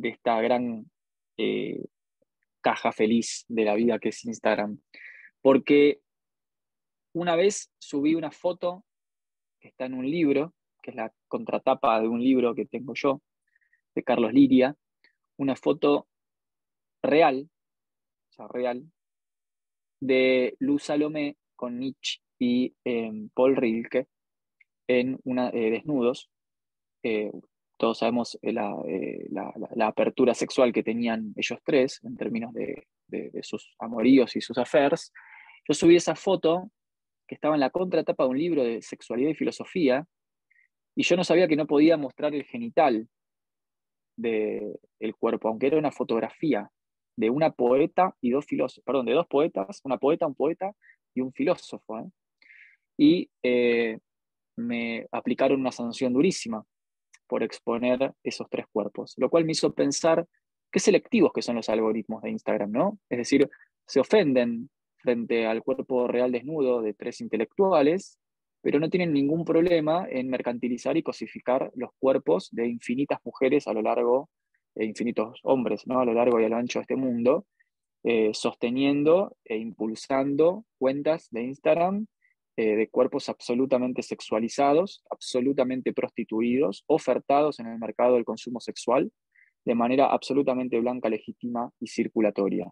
esta gran eh, caja feliz de la vida que es Instagram. Porque una vez subí una foto que está en un libro, que es la contratapa de un libro que tengo yo, de Carlos Liria, una foto real, real, de Luz Salomé con Nietzsche y eh, Paul Rilke en una, eh, desnudos, todos sabemos eh, eh, la, apertura sexual que tenían ellos tres en términos de, sus amoríos y sus affairs, yo subí esa foto que estaba en la contratapa de un libro de sexualidad y filosofía, y yo no sabía que no podía mostrar el genital del cuerpo, aunque era una fotografía de una poeta y dos filósofos, perdón, de dos poetas, una poeta, un poeta y un filósofo. ¿eh? Y me aplicaron una sanción durísima, por exponer esos tres cuerpos, lo cual me hizo pensar qué selectivos que son los algoritmos de Instagram, ¿no? Es decir, se ofenden frente al cuerpo real desnudo de tres intelectuales, pero no tienen ningún problema en mercantilizar y cosificar los cuerpos de infinitas mujeres a lo largo, e infinitos hombres, ¿no? a lo largo y a lo ancho de este mundo, eh, sosteniendo e impulsando cuentas de Instagram eh, de cuerpos absolutamente sexualizados, absolutamente prostituidos, ofertados en el mercado del consumo sexual de manera absolutamente blanca, legítima y circulatoria.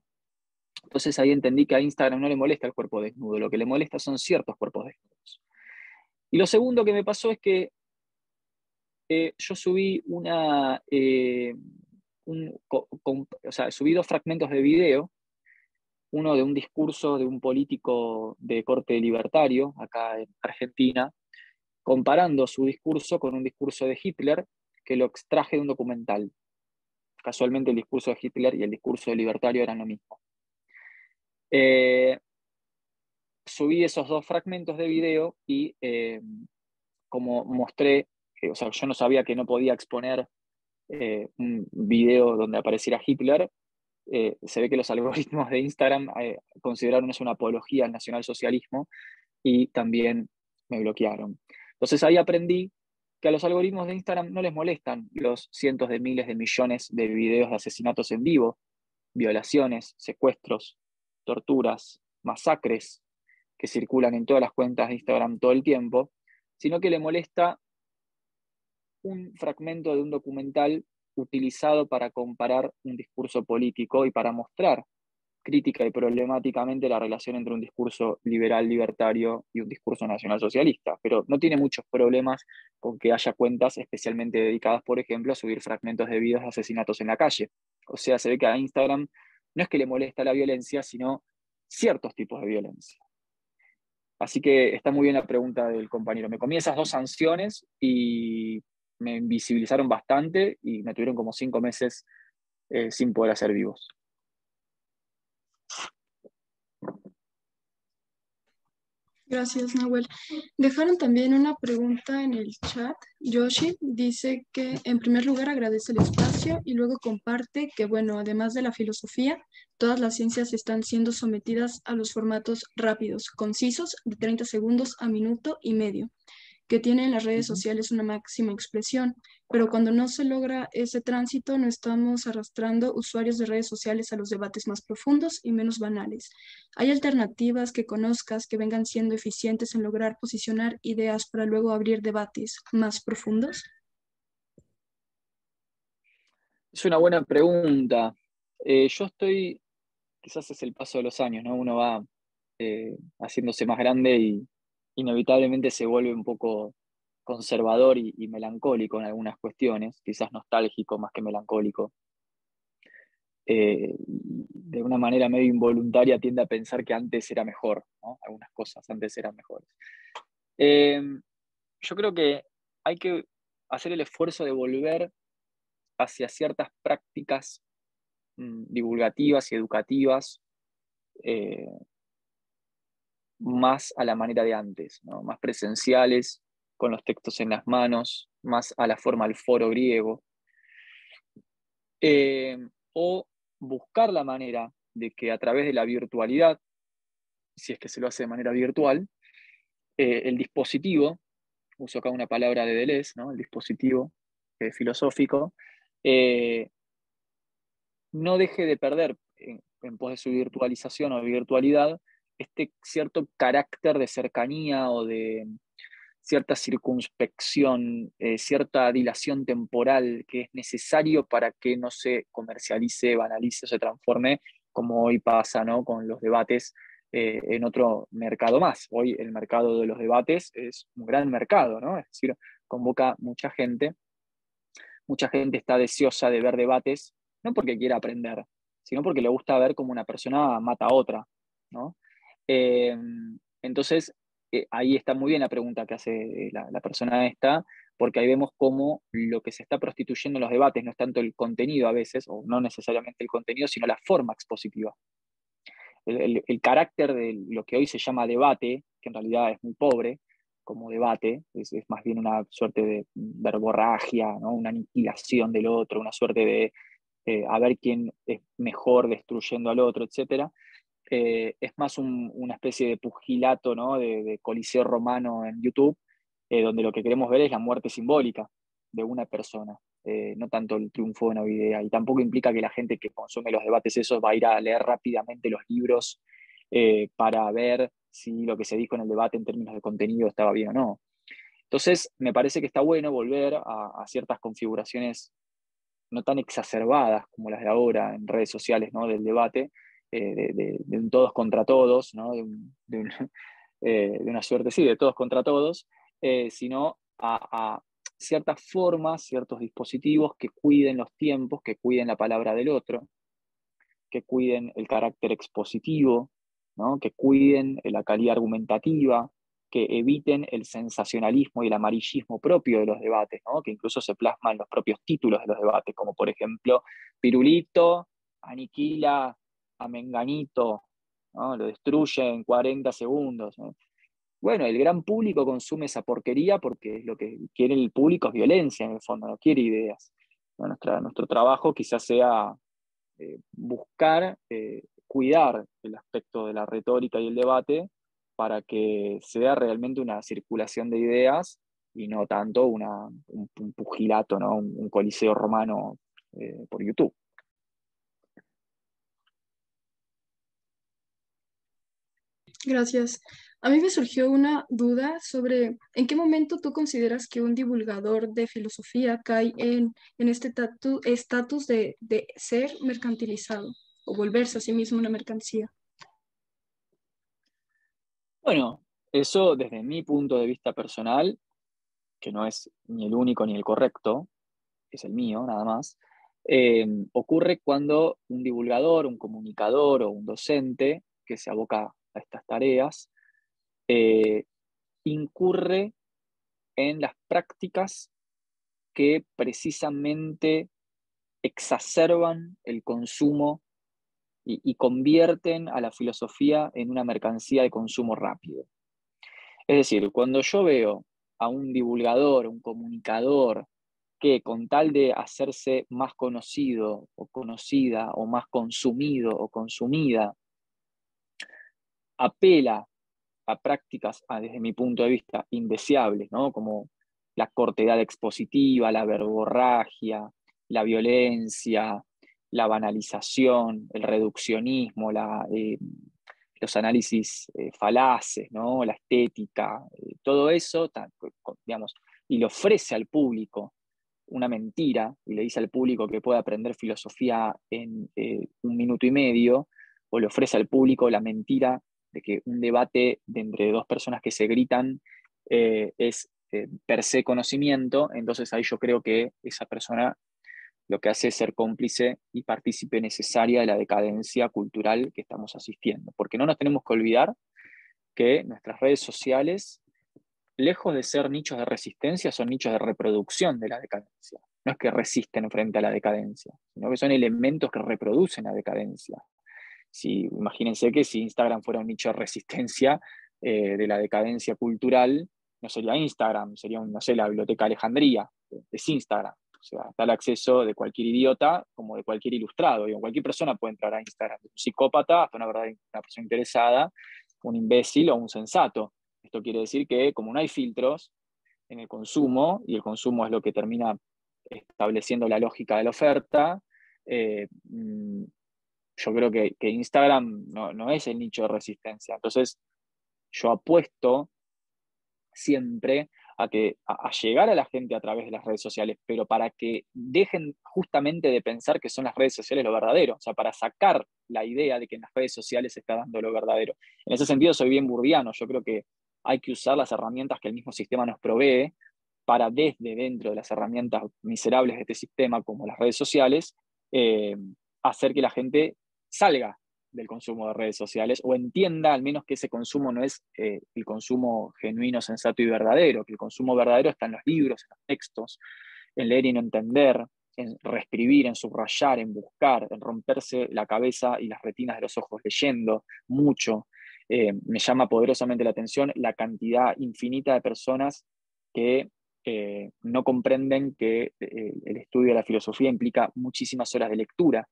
Entonces ahí entendí que a Instagram no le molesta el cuerpo desnudo, lo que le molesta son ciertos cuerpos desnudos. Y lo segundo que me pasó es que yo subí una, o sea, subí dos fragmentos de video, uno de un discurso de un político de corte libertario acá en Argentina, comparando su discurso con un discurso de Hitler que lo extraje de un documental. Casualmente el discurso de Hitler y el discurso de libertario eran lo mismo. Eh, subí esos dos fragmentos de video y eh, como mostré, o sea, yo no sabía que no podía exponer eh, un video donde apareciera Hitler, se ve que los <laughs> algoritmos de Instagram consideraron eso una apología al nacionalsocialismo y también me bloquearon. Entonces ahí aprendí que a los algoritmos de Instagram no les molestan los cientos de miles de millones de videos de asesinatos en vivo, violaciones, secuestros, torturas, masacres que circulan en todas las cuentas de Instagram todo el tiempo, sino que le molesta un fragmento de un documental utilizado para comparar un discurso político y para mostrar crítica y problemáticamente la relación entre un discurso liberal libertario y un discurso nacional socialista, pero no tiene muchos problemas con que haya cuentas especialmente dedicadas, por ejemplo, a subir fragmentos de videos de asesinatos en la calle. O sea, se ve que a Instagram no es que le molesta la violencia, sino ciertos tipos de violencia. Así que está muy bien la pregunta del compañero. Me comí esas dos sanciones y me invisibilizaron bastante y me tuvieron como cinco meses eh, sin poder hacer vivos. Gracias, Nahuel. Dejaron también una pregunta en el chat. Yoshi dice que en primer lugar agradece el espacio y luego comparte que, bueno, además de la filosofía, todas las ciencias están siendo sometidas a los formatos rápidos, concisos, de 30 segundos a minuto y medio que tiene en las redes sociales una máxima expresión, pero cuando no se logra ese tránsito no estamos arrastrando usuarios de redes sociales a los debates más profundos y menos banales. ¿Hay alternativas que conozcas que vengan siendo eficientes en lograr posicionar ideas para luego abrir debates más profundos? Es una buena pregunta. Eh, yo estoy, quizás es el paso de los años, ¿no? Uno va eh, haciéndose más grande y, inevitablemente se vuelve un poco conservador y, melancólico en algunas cuestiones, quizás nostálgico más que melancólico. Eh, de una manera medio involuntaria tiende a pensar que antes era mejor, algunas cosas antes eran mejores. Em, yo creo que hay que hacer el esfuerzo de volver hacia ciertas prácticas mm, divulgativas y educativas eh, más a la manera de antes, más presenciales, con los textos en las manos, más a la forma del foro griego. Eh, o buscar la manera de que a través de la virtualidad, si es que se lo hace de manera virtual, eh, el dispositivo, uso acá una palabra de Deleuze, ¿no? el dispositivo eh, filosófico, no deje de perder en pos de su virtualización o virtualidad este cierto carácter de cercanía o de cierta circunspección, eh, cierta dilación temporal que es necesario para que no se comercialice, banalice o se transforme como hoy pasa ¿no? con los debates eh, en otro mercado más. Hoy el mercado de los debates es un gran mercado, ¿no? es decir, convoca mucha gente. Mucha gente está deseosa de ver debates, no porque quiera aprender, sino porque le gusta ver cómo una persona mata a otra. ¿no? Eh, entonces, eh, ahí está muy bien la pregunta que hace la, persona esta, porque ahí vemos cómo lo que se está prostituyendo en los debates no es tanto el contenido a veces, o no necesariamente el contenido, sino la forma expositiva. El, carácter de lo que hoy se llama debate, que en realidad es muy pobre como debate, es, más bien una suerte de verborragia, una aniquilación del otro, una suerte de eh, a ver quién es mejor destruyendo al otro, etc eh, es más una especie de pugilato, ¿no? de, coliseo romano en YouTube, eh, donde lo que queremos ver es la muerte simbólica de una persona, eh, no tanto el triunfo de una idea. Y tampoco implica que la gente que consume los debates esos va a ir a leer rápidamente los libros para ver si lo que se dijo en el debate en términos de contenido estaba bien o no. Entonces, me parece que está bueno volver a, ciertas configuraciones no tan exacerbadas como las de ahora en redes sociales ¿no? del debate, eh, de, un todos contra todos, <laughs> eh, de, una suerte, sí, de todos contra todos, eh, sino a, ciertas formas, ciertos dispositivos que cuiden los tiempos, que cuiden la palabra del otro, que cuiden el carácter expositivo, que cuiden la calidad argumentativa, que eviten el sensacionalismo y el amarillismo propio de los debates, que incluso se plasma en los propios títulos de los debates, como por ejemplo, Pirulito aniquila a Menganito, lo destruye en 40 segundos. Bueno, el gran público consume esa porquería porque lo que quiere el público es violencia, en el fondo, no quiere ideas. nuestro trabajo quizás sea eh, buscar eh, cuidar el aspecto de la retórica y el debate para que sea realmente una circulación de ideas y no tanto una, un, pugilato, ¿no? un, coliseo romano eh, por YouTube. Gracias. A mí me surgió una duda sobre en qué momento tú consideras que un divulgador de filosofía cae en, este estatus de, de ser mercantilizado o volverse a sí mismo una mercancía. Bueno, eso desde mi punto de vista personal, que no es ni el único ni el correcto, es el mío nada más, eh, ocurre cuando un divulgador, un comunicador o un docente que se aboca a estas tareas, eh, incurre en las prácticas que precisamente exacerban el consumo y, convierten a la filosofía en una mercancía de consumo rápido. Es decir, cuando yo veo a un divulgador, un comunicador, que con tal de hacerse más conocido o conocida o más consumido o consumida, apela a prácticas, ah, desde mi punto de vista, indeseables, ¿no? como la cortedad expositiva, la verborragia, la violencia, la banalización, el reduccionismo, eh, los análisis eh, falaces, la estética, eh, todo eso, digamos, y le ofrece al público una mentira y le dice al público que puede aprender filosofía en un minuto y medio, o le ofrece al público la mentira de que un debate de entre dos personas que se gritan eh, es eh, per se conocimiento, entonces ahí yo creo que esa persona lo que hace es ser cómplice y partícipe necesaria de la decadencia cultural que estamos asistiendo. Porque no nos tenemos que olvidar que nuestras redes sociales, lejos de ser nichos de resistencia, son nichos de reproducción de la decadencia. No es que resisten frente a la decadencia, sino que son elementos que reproducen la decadencia. Si, imagínense que si Instagram fuera un nicho de resistencia eh, de la decadencia cultural, no sería Instagram, sería, no sé, la Biblioteca Alejandría, es Instagram. O sea, está el acceso de cualquier idiota como de cualquier ilustrado. y cualquier persona puede entrar a Instagram, un psicópata hasta una, verdad, una persona interesada, un imbécil o un sensato. Esto quiere decir que como no hay filtros en el consumo, y el consumo es lo que termina estableciendo la lógica de la oferta, eh, mm, yo creo que, Instagram no, es el nicho de resistencia. Entonces, yo apuesto siempre a, que, a, llegar a la gente a través de las redes sociales, pero para que dejen justamente de pensar que son las redes sociales lo verdadero, o sea, para sacar la idea de que en las redes sociales se está dando lo verdadero. En ese sentido, soy bien burdiano, yo creo que hay que usar las herramientas que el mismo sistema nos provee para desde dentro de las herramientas miserables de este sistema, como las redes sociales, eh, hacer que la gente salga del consumo de redes sociales o entienda al menos que ese consumo no es eh, el consumo genuino, sensato y verdadero, que el consumo verdadero está en los libros, en los textos, en leer y no entender, en reescribir, en subrayar, en buscar, en romperse la cabeza y las retinas de los ojos leyendo mucho. Eh, me llama poderosamente la atención la cantidad infinita de personas que eh, no comprenden que el estudio de la filosofía implica muchísimas horas de lectura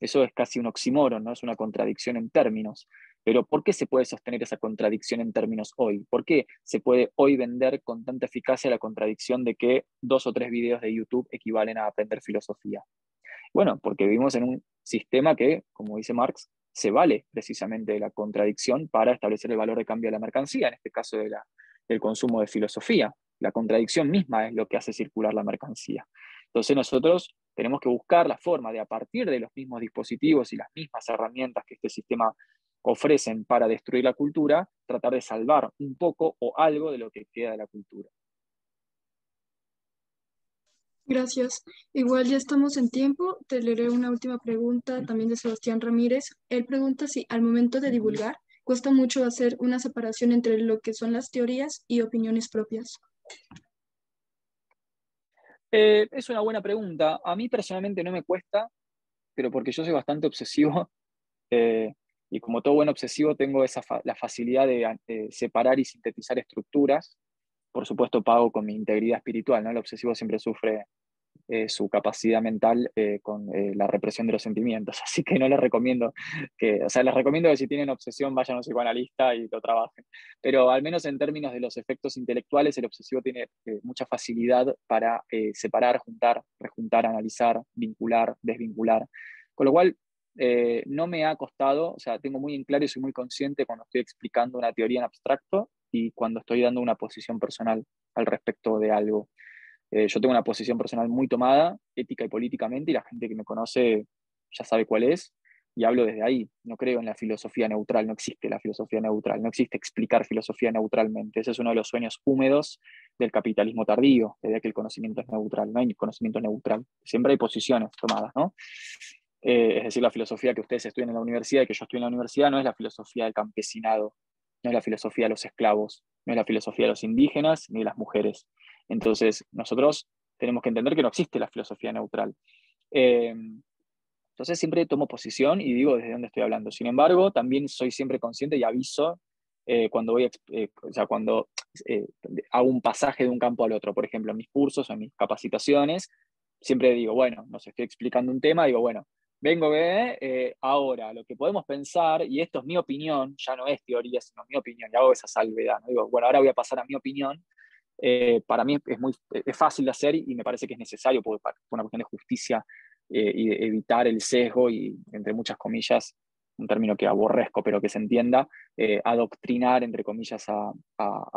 Eso es casi un oxímoron, ¿no? Es una contradicción en términos. Pero ¿por qué se puede sostener esa contradicción en términos hoy? ¿Por qué se puede hoy vender con tanta eficacia la contradicción de que dos o tres videos de YouTube equivalen a aprender filosofía? Bueno, porque vivimos en un sistema que, como dice Marx, se vale precisamente de la contradicción para establecer el valor de cambio de la mercancía, en este caso de la, del consumo de filosofía. La contradicción misma es lo que hace circular la mercancía. Entonces nosotros tenemos que buscar la forma de, a partir de los mismos dispositivos y las mismas herramientas que este sistema ofrecen para destruir la cultura, tratar de salvar un poco o algo de lo que queda de la cultura. Gracias. Igual ya estamos en tiempo. Te leeré una última pregunta también de Sebastián Ramírez. Él pregunta si al momento de divulgar cuesta mucho hacer una separación entre lo que son las teorías y opiniones propias. Eh, es una buena pregunta. A mí personalmente no me cuesta, pero porque yo soy bastante obsesivo. <laughs> Eh, y como todo buen obsesivo tengo esa la facilidad de separar y sintetizar estructuras. Por supuesto pago con mi integridad espiritual, ¿no? El obsesivo siempre sufre eh, su capacidad mental eh, con eh, la represión de los sentimientos. <laughs> Así que no les recomiendo que, o sea, les recomiendo que si tienen obsesión vayan a un psicoanalista y lo trabajen. Pero al menos en términos de los efectos intelectuales, el obsesivo tiene mucha facilidad para separar, juntar, rejuntar, analizar, vincular, desvincular. Con lo cual, no me ha costado, o sea, tengo muy en claro y soy muy consciente cuando estoy explicando una teoría en abstracto y cuando estoy dando una posición personal al respecto de algo. Eh, yo tengo una posición personal muy tomada, ética y políticamente, y la gente que me conoce ya sabe cuál es, y hablo desde ahí. No creo en la filosofía neutral, no existe la filosofía neutral, no existe explicar filosofía neutralmente. Ese es uno de los sueños húmedos del capitalismo tardío, de que el conocimiento es neutral. No hay conocimiento neutral, siempre hay posiciones tomadas, ¿no? Eh, es decir, la filosofía que ustedes estudian en la universidad y que yo estudio en la universidad no es la filosofía del campesinado, no es la filosofía de los esclavos, no es la filosofía de los indígenas ni de las mujeres. Entonces, nosotros tenemos que entender que no existe la filosofía neutral. Eh, entonces, siempre tomo posición y digo desde dónde estoy hablando. Sin embargo, también soy siempre consciente y aviso eh, cuando, voy, eh, o sea, cuando hago un pasaje de un campo al otro. Por ejemplo, en mis cursos o en mis capacitaciones, siempre digo, bueno, nos estoy explicando un tema, digo, bueno, vengo eh, ahora, lo que podemos pensar, y esto es mi opinión, ya no es teoría, sino mi opinión, y hago esa salvedad, ¿no? digo, bueno, ahora voy a pasar a mi opinión, eh, para mí es, muy, es fácil de hacer y me parece que es necesario por, por una cuestión de justicia eh, y evitar el sesgo y, entre muchas comillas, un término que aborrezco, pero que se entienda, eh, adoctrinar, entre comillas, a,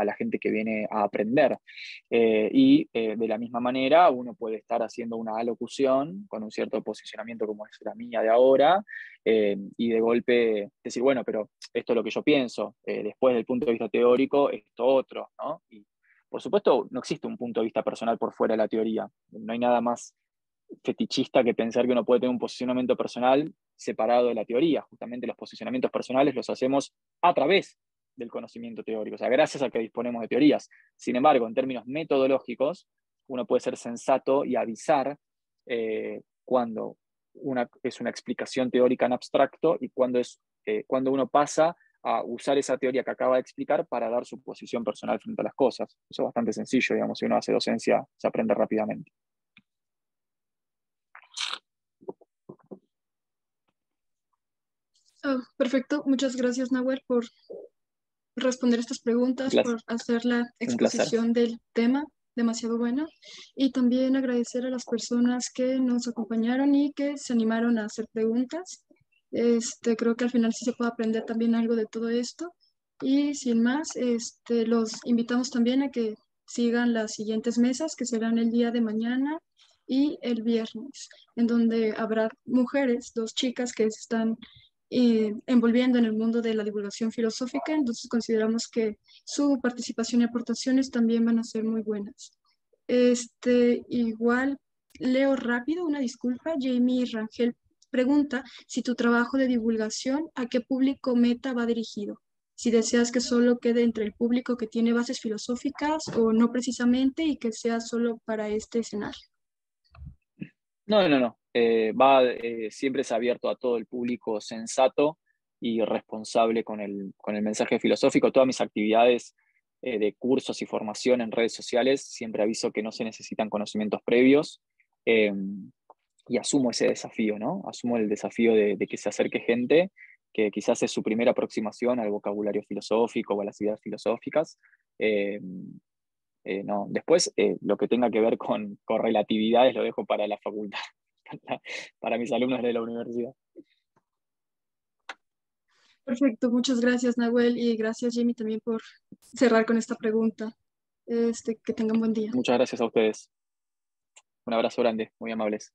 la gente que viene a aprender. y de la misma manera, uno puede estar haciendo una alocución con un cierto posicionamiento como es la mía de ahora, y de golpe decir, bueno, pero esto es lo que yo pienso, después del punto de vista teórico, esto otro, ¿no? Y por supuesto, no existe un punto de vista personal por fuera de la teoría. No hay nada más fetichista que pensar que uno puede tener un posicionamiento personal separado de la teoría. Justamente los posicionamientos personales los hacemos a través del conocimiento teórico, o sea, gracias a que disponemos de teorías. Sin embargo, en términos metodológicos, uno puede ser sensato y avisar eh, cuando es una explicación teórica en abstracto y cuando, es, eh, cuando uno pasa a usar esa teoría que acaba de explicar para dar su posición personal frente a las cosas. Eso es bastante sencillo, digamos, si uno hace docencia se aprende rápidamente. Ah, perfecto, muchas gracias Nahuel por responder estas preguntas, por hacer la exposición del tema, demasiado buena, y también agradecer a las personas que nos acompañaron y que se animaron a hacer preguntas. Este, creo que al final sí se puede aprender también algo de todo esto. Y sin más, este, los invitamos también a que sigan las siguientes mesas, que serán el día de mañana y el viernes, en donde habrá mujeres, dos chicas que se están eh, envolviendo en el mundo de la divulgación filosófica, entonces consideramos que su participación y aportaciones también van a ser muy buenas. Este, igual, leo rápido, una disculpa, Jamie Rangel Pregunta si tu trabajo de divulgación a qué público meta va dirigido. Si deseas que solo quede entre el público que tiene bases filosóficas o no precisamente y que sea solo para este escenario. No, no, no. Eh, va, eh, siempre es abierto a todo el público sensato y responsable con el, con el mensaje filosófico. Todas mis actividades eh, de cursos y formación en redes sociales siempre aviso que no se necesitan conocimientos previos. Y asumo ese desafío, ¿no? Asumo el desafío de, que se acerque gente que quizás es su primera aproximación al vocabulario filosófico o a las ideas filosóficas. Eh, eh, no. Después, eh, lo que tenga que ver con, con relatividades lo dejo para la facultad, <laughs> para mis alumnos de la universidad. Perfecto, muchas gracias Nahuel y gracias Jimmy también por cerrar con esta pregunta. Este, que tengan buen día. Muchas gracias a ustedes. Un abrazo grande, muy amables.